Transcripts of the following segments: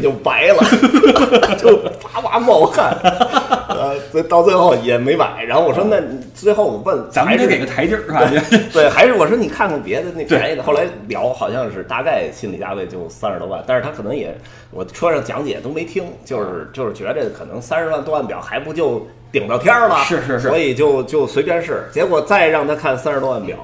就白了，就哇哇冒汗，呃，所以到最后也没买。然后我说，那你最后我问，咱们还是得给个台阶儿是吧？对，还是我说你看看别的那便宜的。后来聊好像是大概心理价位就三十多万，但是他可能也我车上讲解都没听，就是就是觉得可能三十万多万表还不就顶到天儿了，是是是所以就就随便试。结果再让他看三十多万表，就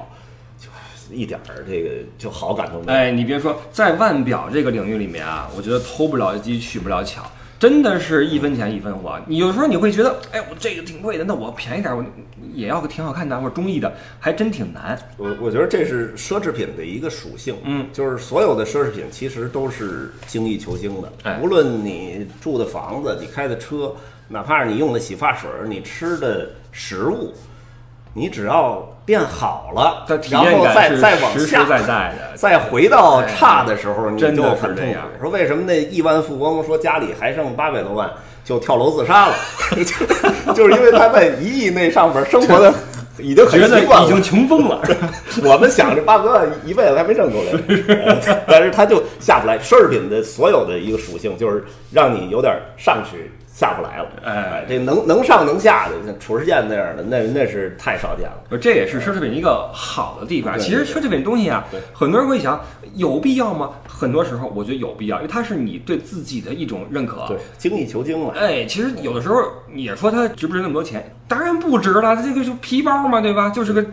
一点儿这个就好感都没有。哎，你别说，在腕表这个领域里面啊，我觉得偷不了鸡，取不了巧，真的是一分钱一分货。你有时候你会觉得，哎，我这个挺贵的，那我便宜点儿，我也要个挺好看的或者中意的，还真挺难。我我觉得这是奢侈品的一个属性，嗯，就是所有的奢侈品其实都是精益求精的，哎无论你住的房子，你开的车，哪怕是你用的洗发水，你吃的食物，你只要变好了，体然后再再往实实下在在的。再回到差的时候，你就是很痛苦这样。说为什么那亿万富翁说家里还剩八百多万就跳楼自杀了，就是因为他在一亿那上边生活的 已经很习惯了已经穷疯了，我们想着八百万一辈子还没挣出来，呃但是他就下不来。奢侈品的所有的一个属性就是让你有点上去下不来了。哎这能能上能下的，像褚时健那样的，那那是太少见了。不这也是奢侈品一个好的地方。其实奢侈品东西啊，很多人会想，有必要吗？很多时候我觉得有必要，因为它是你对自己的一种认可。对，精益求精嘛。哎，其实有的时候你说它值不值那么多钱？当然不值了，它这个是皮包嘛，对吧？就是个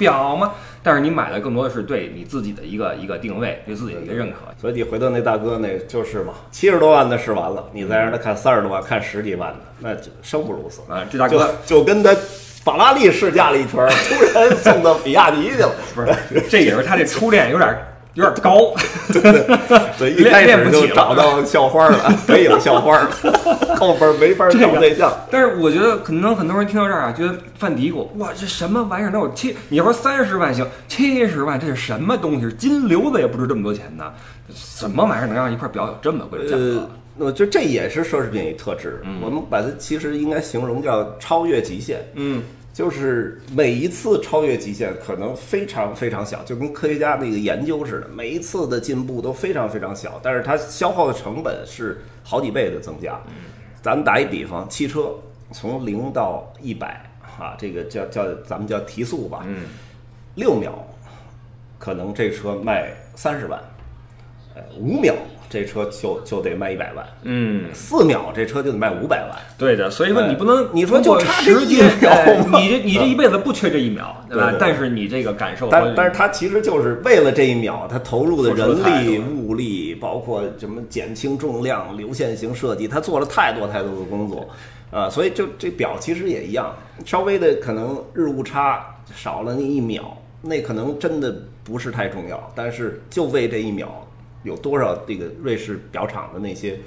表吗。但是你买的更多的是对你自己的一个一个定位，对自己的一个认可。所以你回到那大哥那就是嘛，七十多万的试完了，你再让他看三十多万，看十几万的，那就生不如死。啊，这大哥就跟他法拉利试驾了一圈儿，突然送到比亚迪去了。不是，这也是他这初恋有点有点高。对，一开始就找到校花了，北影校花了，后边没法找对象。但是我觉得可能很多人听到这儿啊，觉得犯嘀咕，哇，这什么玩意儿？那我七，你要说三十万行，七十万这是什么东西？金流子也不值这么多钱呢，什么玩意儿能让一块表有这么贵的价格呃？，我觉得这也是奢侈品一特质。我们把它其实应该形容叫超越极限。嗯，就是每一次超越极限可能非常非常小，就跟科学家那个研究似的，每一次的进步都非常非常小，但是它消耗的成本是好几倍的增加。咱们打一比方，汽车从零到一百啊，这个叫叫咱们叫提速吧，嗯，六秒可能这车卖三十万，呃，五秒这车就就得卖一百万，嗯，四秒这车就得卖五百万。对的，所以说你不能，哎你说就差这一，秒 你这你这一辈子不缺这一秒，对吧？但是你这个感受，但但是他其实就是为了这一秒，他投入的人力、物力，包括什么减轻重量、流线型设计，他做了太多太多的工作，啊，所以就这表其实也一样，稍微的可能日误差少了那一秒，那可能真的不是太重要，但是就为这一秒，有多少这个瑞士表厂的那些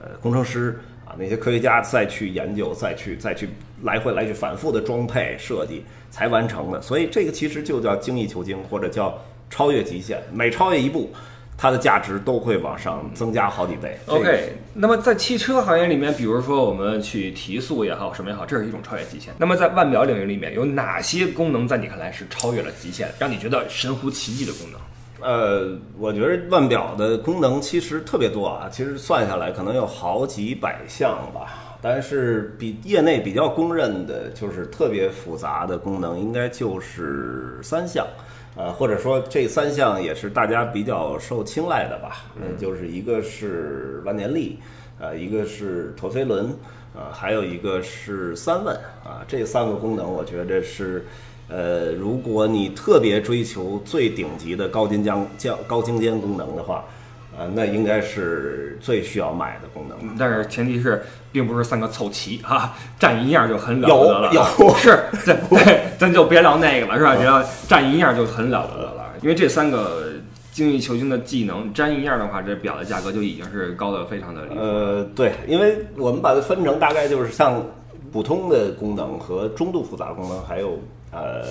呃工程师啊，那些科学家再去研究，再去再去来回来去反复的装配设计才完成的。所以这个其实就叫精益求精，或者叫超越极限。每超越一步，它的价值都会往上增加好几倍。OK，那么在汽车行业里面，比如说我们去提速也好，什么也好，这是一种超越极限。那么在腕表领域里面，有哪些功能在你看来是超越了极限，让你觉得神乎其技的功能？呃，我觉得腕表的功能其实特别多啊，其实算下来可能有好几百项吧。但是比业内比较公认的，就是特别复杂的功能，应该就是三项，呃，或者说这三项也是大家比较受青睐的吧。嗯，就是一个是万年历，呃，一个是陀飞轮，呃，还有一个是三问啊。这三个功能，我觉得是。呃，如果你特别追求最顶级的高精尖 cao 高精尖功能的话，呃，那应该是最需要买的功能。但是前提是，并不是三个凑齐啊，占 一样就很了不得了。有有是，对 对，咱就别聊那个了，是吧？只要占一样就很了不得了，因为这三个精益求精的技能沾一样的话，这表的价格就已经是高的非常的离谱。呃，对，因为我们把它分成大概就是像普通的功能和中度复杂功能，还有呃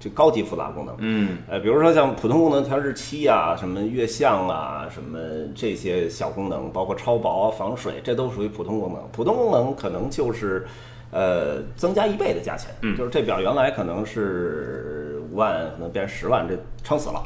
这高级复杂功能。嗯，呃，比如说像普通功能调日期啊，什么月相啊，什么这些小功能，包括超薄、防水，这都属于普通功能。普通功能可能就是呃增加一倍的价钱，嗯就是这表原来可能是五万，可能变十万，这撑死了。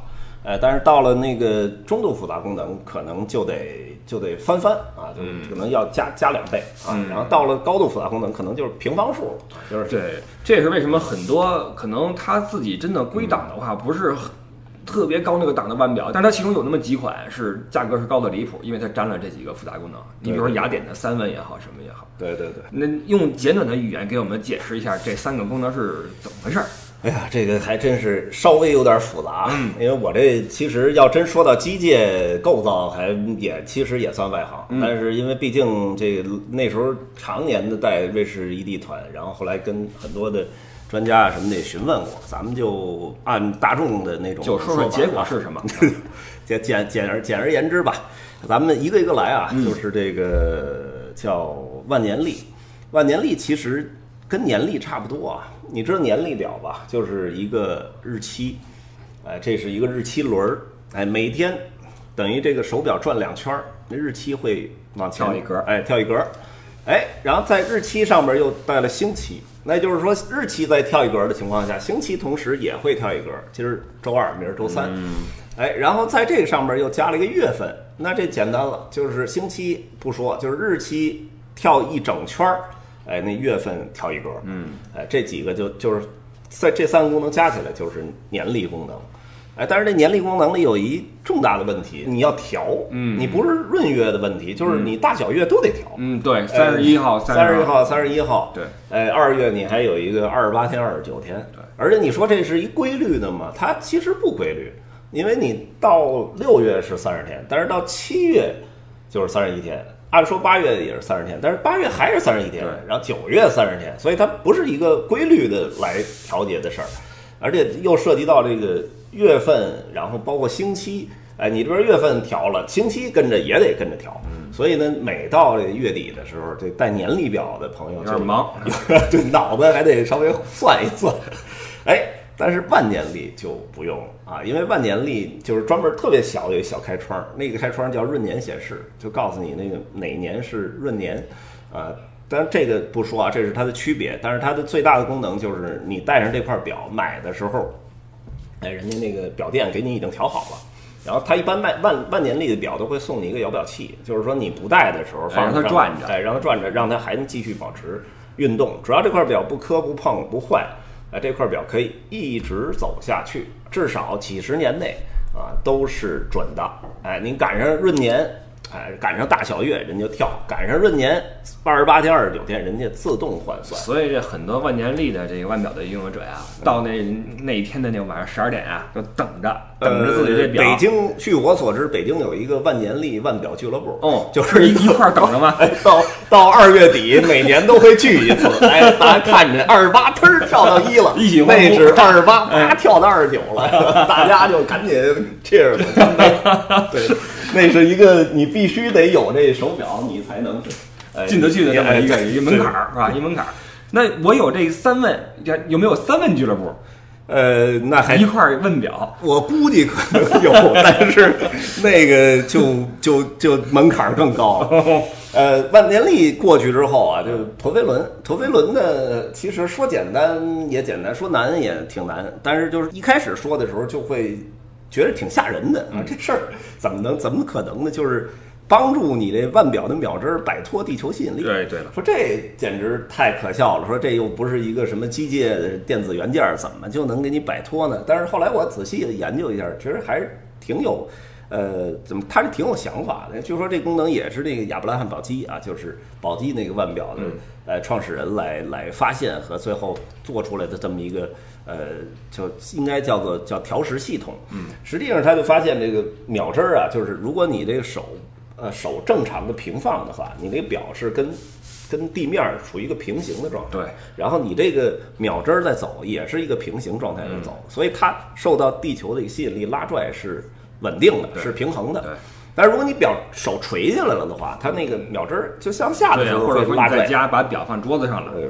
呃，但是到了那个中度复杂功能，可能就得就得翻番啊，就可能要加加两倍啊。嗯然后到了高度复杂功能，可能就是平方数了，就是对，这也是为什么很多可能他自己真的归档的话，不是特别高那个档的腕表，但是它其中有那么几款是价格是高的离谱，因为它沾了这几个复杂功能。你比如说雅典的三问也好，什么也好，对对对。那用简短的语言给我们解释一下这三个功能是怎么回事儿？哎呀，这个还真是稍微有点复杂，嗯因为我这其实要真说到机械构造，还也其实也算外行，嗯但是因为毕竟这个那时候常年的带瑞士 ED 团，然后后来跟很多的专家啊什么的也询问过，咱们就按大众的那种就说说结果啊是什么？简简简而简而言之吧，咱们一个一个来啊，嗯就是这个叫万年历。万年历其实跟年历差不多啊，你知道年历表吧？就是一个日期，哎，这是一个日期轮儿，哎，每天等于这个手表转两圈儿，那日期会往前跳一格哎，跳一格，哎，然后在日期上面又带了星期，那就是说日期在跳一格的情况下，星期同时也会跳一格。今儿周二，明儿周三，哎，然后在这个上面又加了一个月份，那这简单了，就是星期不说，就是日期跳一整圈儿，哎，那月份调一格，嗯，哎，这几个就就是在这三个功能加起来就是年历功能。哎，但是这年历功能里有一重大的问题，你要调，嗯，你不是闰月的问题，就是你大小月都得调，嗯，对，三十一号、十三十一号、三十一号，对，哎，二月你还有一个二十八天、二十九天，对，而且你说这是一规律的嘛？它其实不规律，因为你到六月是三十天，但是到七月就是三十一天，按说八月也是三十天，但是八月还是三十一天，然后九月三十天，所以它不是一个规律的来调节的事儿，而且又涉及到这个月份，然后包括星期。哎，你这边月份调了，星期跟着也得跟着调，所以呢，每到这月底的时候，这带年历表的朋友就有点忙，对，脑子还得稍微算一算。哎，但是万年历就不用啊，因为万年历就是专门特别小有一小开窗，那个开窗叫闰年显示，就告诉你那个哪年是闰年啊。当然这个不说啊，这是它的区别，但是它的最大的功能就是你带上这块表买的时候，哎，人家那个表店给你已经调好了。然后他一般卖万万年历的表都会送你一个摇表器，就是说你不戴的时候放让它转着哎，让它转着，让它还能继续保持运动。主要这块表不磕不碰不坏，哎，这块表可以一直走下去，至少几十年内啊都是准的。哎，您赶上闰年，哎，赶上大小月人就跳，赶上闰年二十八天、二十九天，人家自动换算。所以这很多万年历的这个腕表的拥有者呀，到那那一天的那晚上十二点啊，就等着等着自己这表。呃北京，据我所知，北京有一个万年历腕表俱乐部，哦，就是一一块儿等着吗？哎，到到二月底，每年都会聚一次。哎，大家看着二十八，忒儿跳到一了，一起那是二十八，啪跳到二十九了，大家就赶紧 cheers 干杯。对，那是一个你必须得有这手表，你才能哎进得去的这么一个哎一个门槛儿是吧？一门槛儿。那我有这三问，有没有三问俱乐部呃，那还一块儿问表？我估计可能有，但是那个就就就门槛儿更高了。呃，万年历过去之后啊，就陀飞轮，陀飞轮呢，其实说简单也简单，说难也挺难。但是就是一开始说的时候，就会觉得挺吓人的啊，这事儿怎么能怎么可能呢？就是帮助你这腕表的秒针儿摆脱地球吸引力。对对了，说这简直太可笑了，说这又不是一个什么机械的电子元件儿，怎么就能给你摆脱呢？但是后来我仔细的研究一下，其实还是挺有，呃，怎么他是挺有想法的。据说这功能也是那个亚伯拉罕宝基啊，就是宝基那个腕表的呃创始人来来发现和最后做出来的这么一个呃，就应该叫做叫调时系统。嗯，实际上他就发现这个秒针儿啊，就是如果你这个手呃手正常的平放的话，你那个表是跟跟地面儿处于一个平行的状态。对，然后你这个秒针儿在走，也是一个平行状态在走，所以它受到地球的一个吸引力拉拽是稳定的，是平衡的。对。但是如果你表手垂下来了的话，它那个秒针儿就向下的，时候或者说会拉在家把表放桌子上了，呃，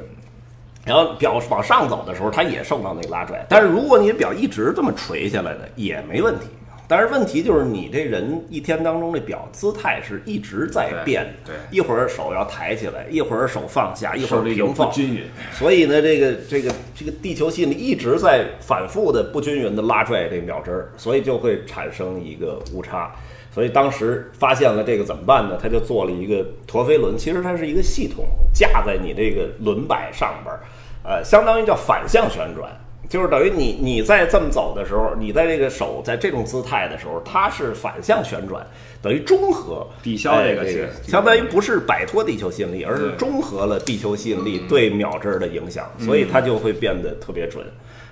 然后表往上走的时候，它也受到那个拉拽。但是如果你的表一直这么垂下来的，也没问题。但是问题就是你这人一天当中这表姿态是一直在变的，对一会儿手要抬起来，一会儿手放下，一会儿平放不，均匀。所以呢，这个这个这个地球吸引力一直在反复的不均匀的拉拽这秒针儿，所以就会产生一个误差。所以当时发现了这个怎么办呢？他就做了一个陀飞轮，其实它是一个系统架在你这个轮摆上边儿，呃，相当于叫反向旋转。就是等于你你在这么走的时候，你在这个手在这种姿态的时候，它是反向旋转，等于中和抵消这个哎相当于不是摆脱地球吸引力，而是中和了地球吸引力对秒针儿的影响，所以它就会变得特别准。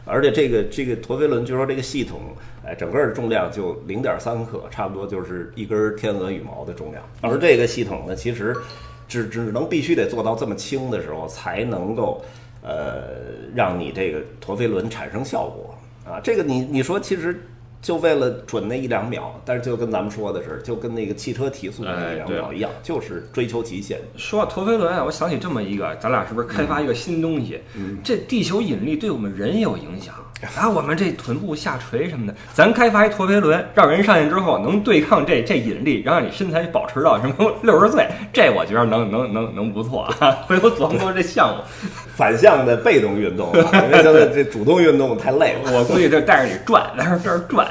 而且这个这个陀飞轮，据说这个系统，哎，整个的重量就零点三克，差不多就是一根天鹅羽毛的重量。而这个系统呢，其实只只能必须得做到这么轻的时候，才能够呃让你这个陀飞轮产生效果啊。这个你你说其实。就为了准那一两秒，但是就跟咱们说的是，就跟那个汽车提速那一两秒一样，就是追求极限。说到陀飞轮啊，我想起这么一个，咱俩是不是开发一个新东西？这地球引力对我们人有影响，然后我们这臀部下垂什么的，咱开发一陀飞轮，让人上去之后能对抗这 这引力，然后让你身材保持到什么 六十岁，这我觉得能能能能不错啊！回头琢磨琢磨这项目，反向的被动运动，因为现在这主动运动太累了。我估计就带着你转，在这儿转啊。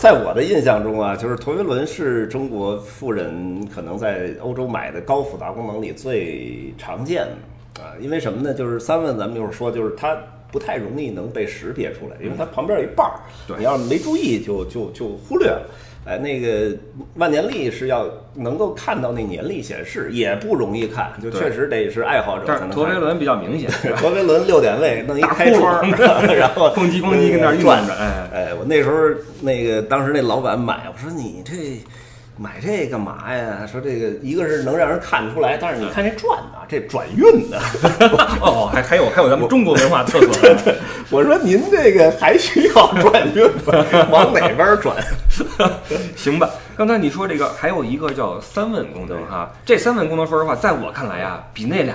在我的印象中啊，就是陀飞轮是中国富人可能在欧洲买的高复杂功能里最常见的啊。因为什么呢？就是三问，咱们就是说，就是它不太容易能被识别出来，因为它旁边有一半儿，你要是没注意就就就忽略了。哎，那个万年历是要能够看到那年历显示，也不容易看，就确实得是爱好者才但能陀飞轮比较明显，陀飞轮六点位弄一大开窗，然后咣叽咣叽跟那儿运转着哎。哎，我那时候那个当时那老板买，我说你这买这干嘛呀？说这个一个是能让人看得出来，但是你看这转的，这转运的。哦，还还有还有咱们中国文化特色。我说您这个还需要转运吗？往哪边转？行吧，刚才你说这个还有一个叫三问功能哈，这三问功能说实话，在我看来啊，比那俩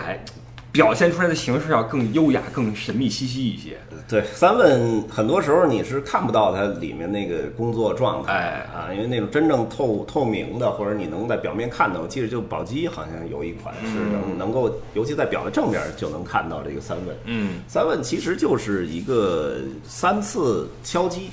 表现出来的形式要更优雅、更神秘兮兮一些。对，三问很多时候你是看不到它里面那个工作状态，哎啊，因为那种真正透透明的，或者你能在表面看到，我记得就宝鸡好像有一款是能、能够，尤其在表的正面就能看到这个三问。嗯，三问其实就是一个三次敲击。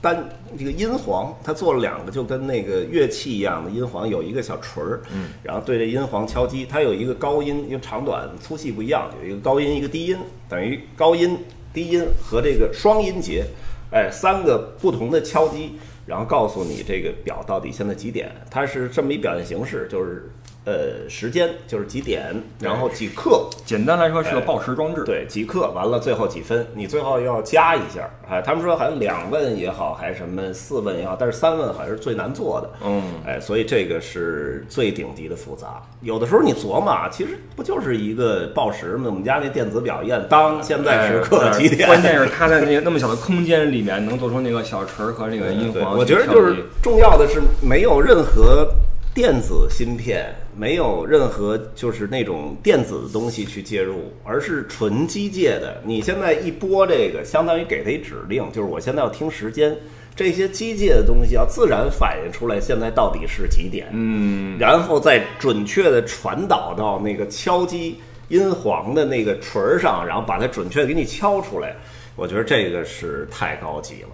单这个音簧，它做了两个，就跟那个乐器一样的音簧，有一个小锤儿，嗯，然后对着音簧敲击，它有一个高音，因为长短粗细不一样，有一个高音，一个低音，等于高音、低音和这个双音节，哎，三个不同的敲击，然后告诉你这个表到底现在几点，它是这么一表现形式，就是呃时间就是几点，然后几克，简单来说是个报时装置。对，几克完了，最后几分，你最后要加一下。哎，他们说好像两问也好，还是什么四问也好，但是三问好像是最难做的。嗯，哎，所以这个是最顶级的复杂。有的时候你琢磨啊，其实不就是一个报时吗？我们家那电子表一按，当现在时刻几点？哎关键是它在那个那么小的空间里面，能做出那个小锤儿和那个音。我觉得就是重要的是没有任何电子芯片，没有任何就是那种电子的东西去介入，而是纯机械的。你现在一拨这个，相当于给它一指令，就是我现在要听时间，这些机械的东西要自然反映出来现在到底是几点，嗯，然后再准确的传导到那个敲击音簧的那个锤儿上，然后把它准确的给你敲出来。我觉得这个是太高级了。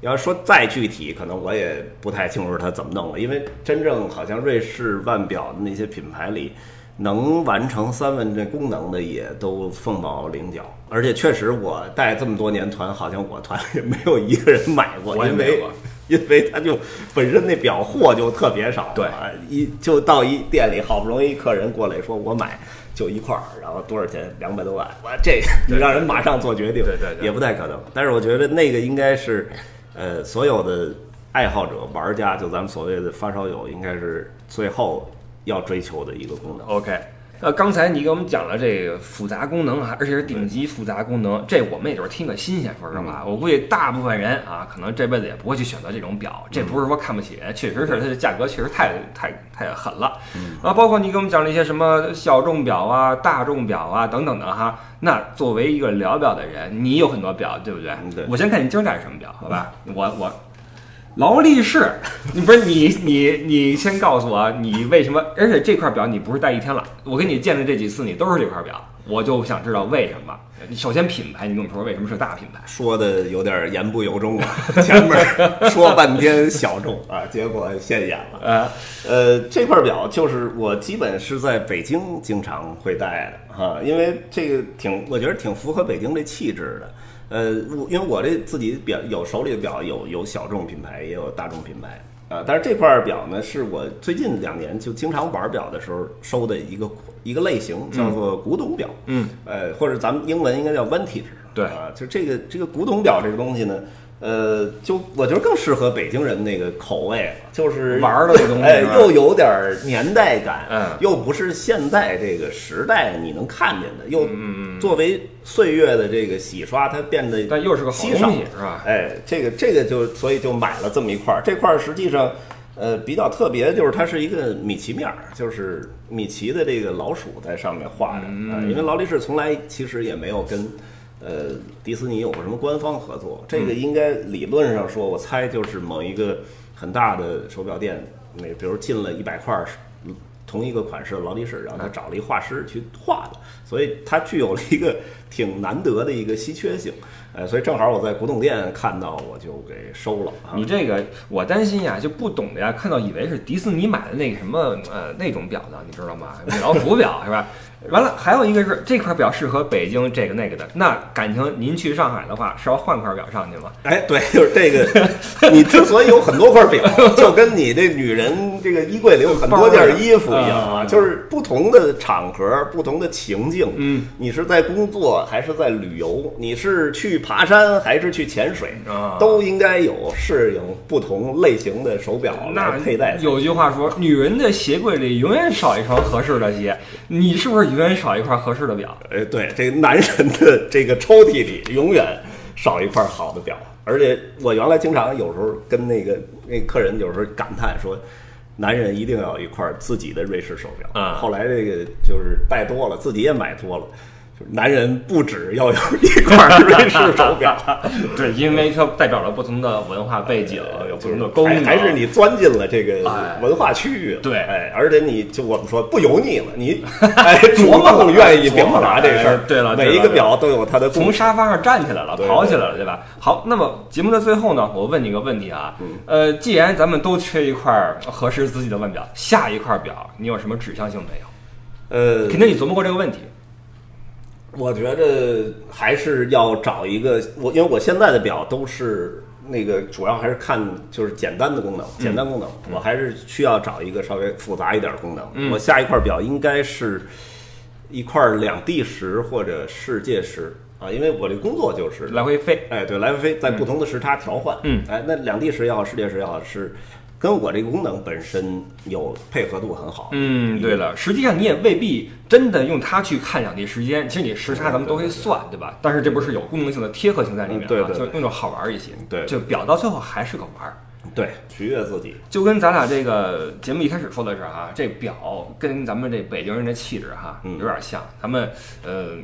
要说再具体，可能我也不太清楚它怎么弄了，因为真正好像瑞士腕表的那些品牌里，能完成三问这功能的也都凤毛麟角。而且确实，我带这么多年团，好像我团里没有一个人买过，因为我也没有因为它就本身那表货就特别少，对啊，一就到一店里，好不容易客人过来说我买就一块儿，然后多少钱？两百多万，我这你让人马上做决定，对对对也不太可能。但是我觉得那个应该是，呃，所有的爱好者、玩家，就咱们所谓的发烧友，应该是最后要追求的一个功能。OK，呃，刚才你给我们讲了这个复杂功能啊，而且是顶级复杂功能，这我们也就是听个新鲜，说实话，我估计大部分人啊，可能这辈子也不会去选择这种表。这不是说看不起，确实是它的价格确实太太太狠了。啊，包括你给我们讲了一些什么小众表啊、大众表啊等等的哈。那作为一个聊表的人，你有很多表，对不对？我先看你今儿戴什么表，好吧？我我劳力士，你 不是你你你先告诉我你为什么？而且这块表你不是戴一天了，我跟你见的这几次你都是这块表，我就想知道为什么。你首先品牌，你跟我说为什么是大品牌？说的有点言不由衷啊，前面说半天小众啊，结果现眼了。呃呃，这块表就是我基本是在北京经常会戴的哈、因为这个挺，我觉得挺符合北京这气质的。呃，我因为我这自己表有手里的表有有小众品牌，也有大众品牌。啊、但是这块表呢，是我最近两年就经常玩表的时候收的一个一个类型，叫做古董表。嗯，呃，或者咱们英文应该叫 vintage。对。啊，就这个这个古董表这个东西呢，呃，就我觉得更适合北京人那个口味了，就是玩儿的那东西哎，又有点年代感，嗯。又不是现在这个时代你能看见的，又嗯作为岁月的这个洗刷，它变得但又是个好稀少东西是吧？哎，这个这个就所以就买了这么一块儿，这块儿实际上。呃，比较特别的就是它是一个米奇面儿，就是米奇的这个老鼠在上面画的。嗯啊因为劳力士从来其实也没有跟呃迪士尼有过什么官方合作，这个嗯应该理论上说，我猜就是某一个很大的手表店，那比如进了一百块儿同一个款式的劳力士，然后他找了一画师去画的，所以它具有了一个挺难得的一个稀缺性。呃，所以正好我在古董店看到，我就给收了啊。你这个我担心呀，就不懂的呀，看到以为是迪士尼买的那个什么呃那种表呢，你知道吗？米老鼠表是吧？完了，还有一个是这块表适合北京这个那个的，那感情您去上海的话是要换块表上去吗？哎，对，就是这个。你之所以有很多块表，就跟你这女人这个衣柜里有很多件衣服一样啊，嗯就是不同的场合、不同的情境。嗯，你是在工作还是在旅游？你是去爬山还是去潜水？啊都应该有适应不同类型的手表那来佩戴。有句话说，女人的鞋柜里永远少一双合适的鞋，你是不是永远少一块合适的表？哎，对，这个男人的这个抽屉里永远少一块好的表，而且我原来经常有时候跟那个那客人有时候感叹说，男人一定要有一块自己的瑞士手表。啊后来这个就是戴多了，自己也买多了。就是男人不只要有一块瑞士手表，对，因为它代表了不同的文化背景，有不同的功能，还还是你钻进了这个哎文化区域了，对哎，而且你就我们说不油腻了，你 哎琢磨更愿意表琢磨了达这事儿哎，对了每一个表都有它的从沙发上站起来了，跑起来了，对吧？好，那么节目的最后呢，我问你个问题啊，呃，既然咱们都缺一块合适自己的腕表，下一块表你有什么指向性没有？呃，肯定你琢磨过这个问题。我觉得还是要找一个我，因为我现在的表都是那个主要还是看就是简单的功能，简单功能，我还是需要找一个稍微复杂一点的功能。嗯。我下一块表应该是一块两地时或者世界时啊，因为我这工作就是来回飞，哎，对，来回飞，在不同的时差调换。嗯，哎，那两地时也好，世界时也好，是跟我这个功能本身有配合度很好。嗯，对了，实际上你也未必真的用它去看两地时间，其实你时差咱们都会算，对吧？但是这不是有功能性的贴合性在里面啊，嗯对对对就用着好玩一些。对就表到最后还是个玩儿。对，取悦自己。就跟咱俩这个节目一开始说的是哈，这表跟咱们这北京人的气质哈嗯有点像。咱们呃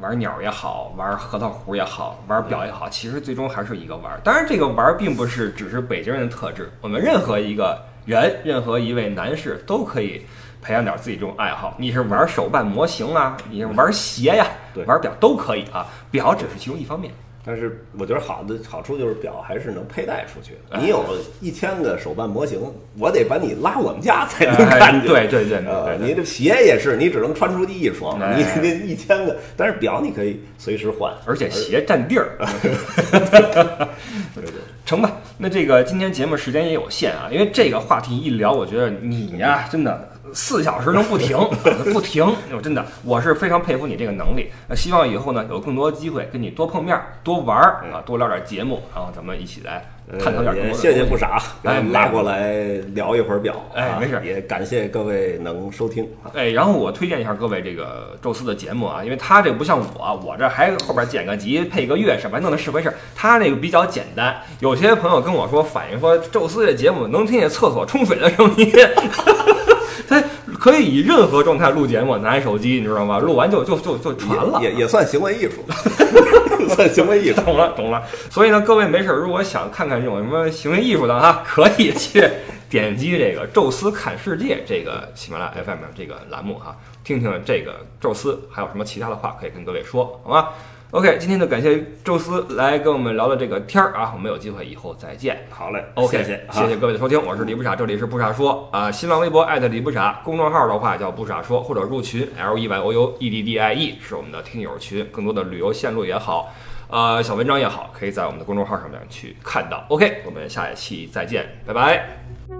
玩鸟也好，玩核桃核也好，玩表也好，其实最终还是一个玩。当然，这个玩并不是只是北京人的特质，我们任何一个人，任何一位男士都可以培养点自己这种爱好。你是玩手办模型啊，你是玩鞋呀，对玩表都可以啊。表只是其中一方面。但是我觉得好的好处就是表还是能佩戴出去你有一千个手办模型，我得把你拉我们家才能哎看见。对对对对呃，对你这鞋也是，你只能穿出去一双，哎你那一千个，但是表你可以随时换。而且鞋占地儿。对对，成吧，那这个今天节目时间也有限啊，因为这个话题一聊，我觉得你呀，真的四小时能不停 不停，我真的我是非常佩服你这个能力。那，希望以后呢有更多机会跟你多碰面儿、多玩儿啊，多聊点节目，然后咱们一起来探讨点也谢谢不傻，拉过来聊一会儿表。啊哎没事也感谢各位能收听。啊哎，然后我推荐一下各位这个宙斯的节目啊，因为他这不像我，我这还后边剪个辑、配个乐什么弄的是回事儿。他那个比较简单，有些朋友跟我说反映说，宙斯这节目能听见厕所冲水的声音，他可以以任何状态录节目，拿一手机，你知道吗？录完就就就就传了。也也也算行为艺术。算行为艺术。懂了，懂了。所以呢，各位没事儿，如果想看看这种什么行为艺术的哈，可以去点击这个“宙斯看世界”这个喜马拉雅 FM 这个栏目哈，听听这个宙斯还有什么其他的话可以跟各位说，好吗？OK，今天就感谢宙斯来跟我们聊聊这个天儿啊，我们有机会以后再见。好嘞 OK，谢谢，谢谢各位的收听，我是李不傻，这里是不傻说啊、新浪微博艾特李不傻，公众号的话叫不傻说，或者入群 L E Y O U E D D I E 是我们的听友群，更多的旅游线路也好，呃，小文章也好，可以在我们的公众号上面去看到。OK，我们下一期再见，拜拜。